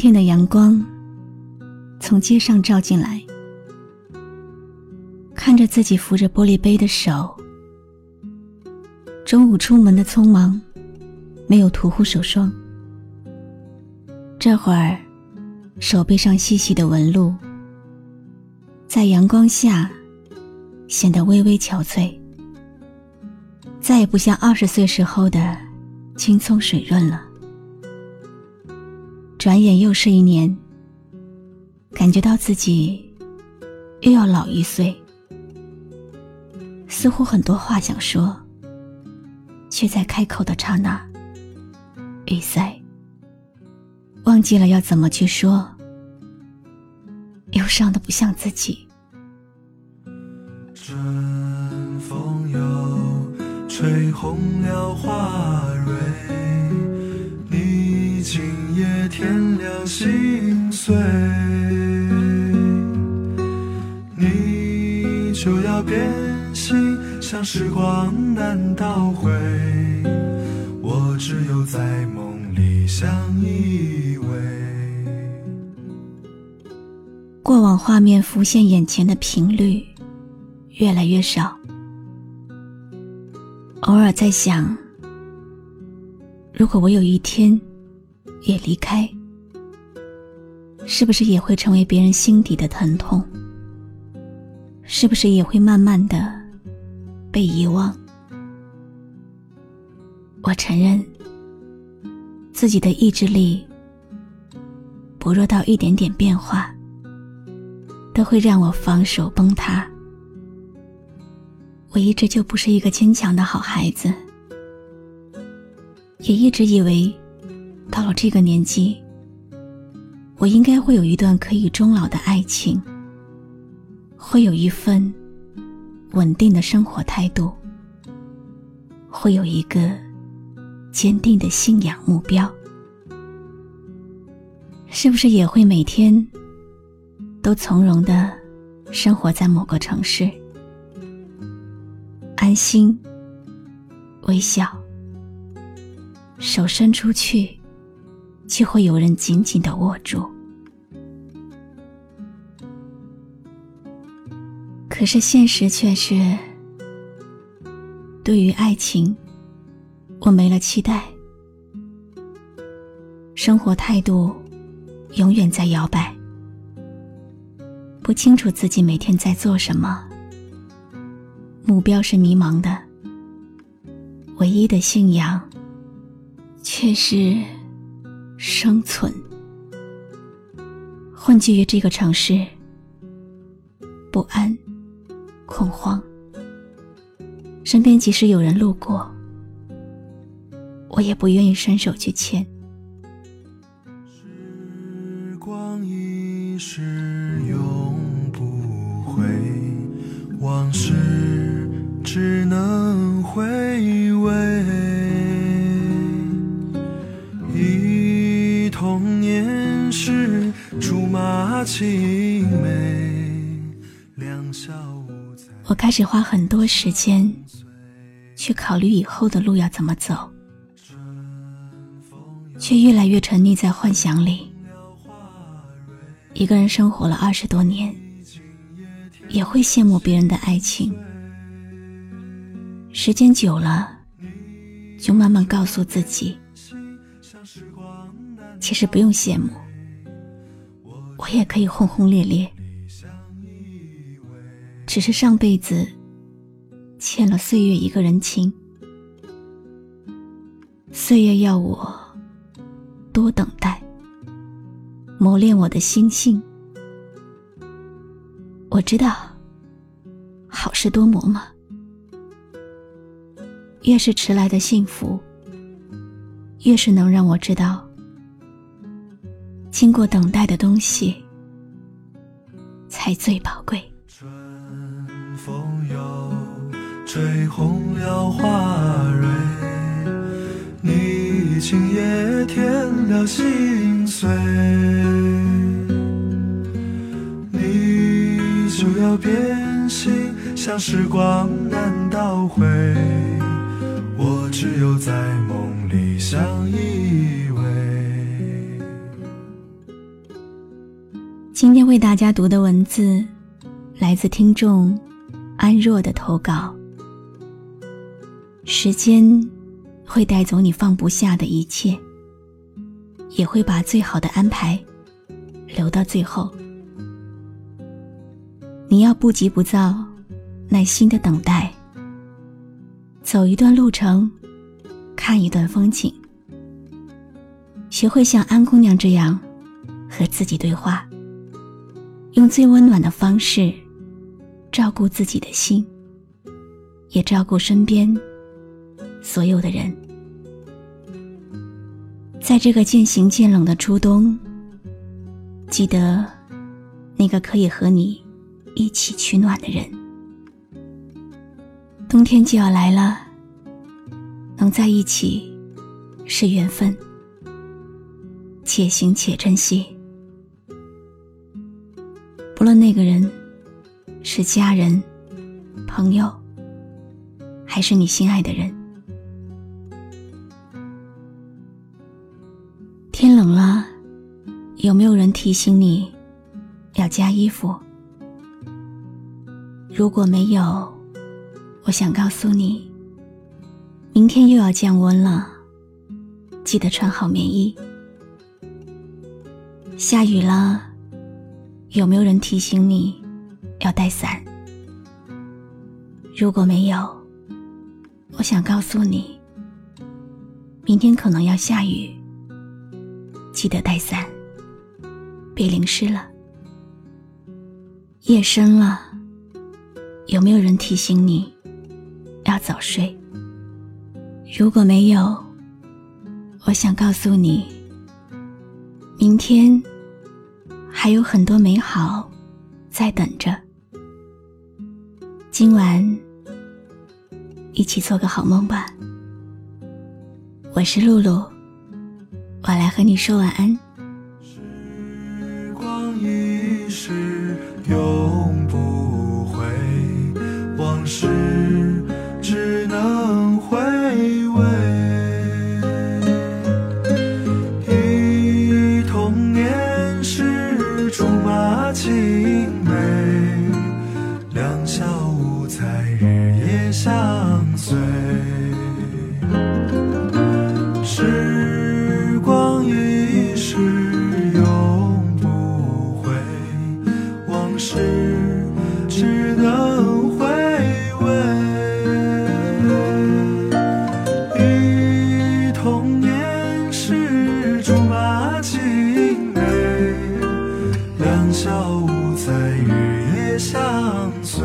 天的阳光从街上照进来，看着自己扶着玻璃杯的手，中午出门的匆忙，没有涂护手霜。这会儿，手背上细细的纹路，在阳光下显得微微憔悴，再也不像二十岁时候的青葱水润了。转眼又是一年，感觉到自己又要老一岁，似乎很多话想说，却在开口的刹那语塞，忘记了要怎么去说，忧伤的不像自己。春风又吹红了花蕊。天亮心碎，你就要变心，像时光难倒回，我只有在梦里相依偎。过往画面浮现眼前的频率越来越少，偶尔在想，如果我有一天。也离开，是不是也会成为别人心底的疼痛？是不是也会慢慢的被遗忘？我承认，自己的意志力薄弱到一点点变化，都会让我防守崩塌。我一直就不是一个坚强的好孩子，也一直以为。到了这个年纪，我应该会有一段可以终老的爱情，会有一份稳定的生活态度，会有一个坚定的信仰目标。是不是也会每天都从容的生活在某个城市，安心微笑，手伸出去。就会有人紧紧的握住。可是现实却是，对于爱情，我没了期待，生活态度永远在摇摆，不清楚自己每天在做什么，目标是迷茫的，唯一的信仰却是。生存，混迹于这个城市，不安、恐慌。身边即使有人路过，我也不愿意伸手去牵。时光一逝永不回，往事只能回味。一我开始花很多时间去考虑以后的路要怎么走，却越来越沉溺在幻想里。一个人生活了二十多年，也会羡慕别人的爱情。时间久了，就慢慢告诉自己，其实不用羡慕。我也可以轰轰烈烈，只是上辈子欠了岁月一个人情，岁月要我多等待，磨练我的心性。我知道，好事多磨嘛，越是迟来的幸福，越是能让我知道。经过等待的东西，才最宝贵。春风又吹红了花蕊，你今夜添了心碎，你就要变心，像时光难倒回，我只有在梦里相依今天为大家读的文字，来自听众安若的投稿。时间会带走你放不下的一切，也会把最好的安排留到最后。你要不急不躁，耐心的等待，走一段路程，看一段风景，学会像安姑娘这样和自己对话。用最温暖的方式照顾自己的心，也照顾身边所有的人。在这个渐行渐冷的初冬，记得那个可以和你一起取暖的人。冬天就要来了，能在一起是缘分，且行且珍惜。不论那个人是家人、朋友，还是你心爱的人，天冷了，有没有人提醒你要加衣服？如果没有，我想告诉你，明天又要降温了，记得穿好棉衣。下雨了。有没有人提醒你要带伞？如果没有，我想告诉你，明天可能要下雨，记得带伞，别淋湿了。夜深了，有没有人提醒你要早睡？如果没有，我想告诉你，明天。还有很多美好在等着。今晚一起做个好梦吧。我是露露，我来和你说晚安。小无猜，日夜相随。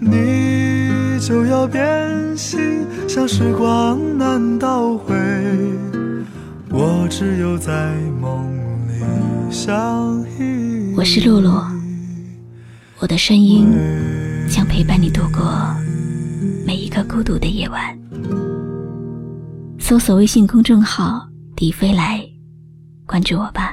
你就要变心，像时光难倒回，我只有在梦里相依。我是露露，我的声音将陪伴你度过每一个孤独的夜晚。搜索微信公众号“迪飞来”，关注我吧。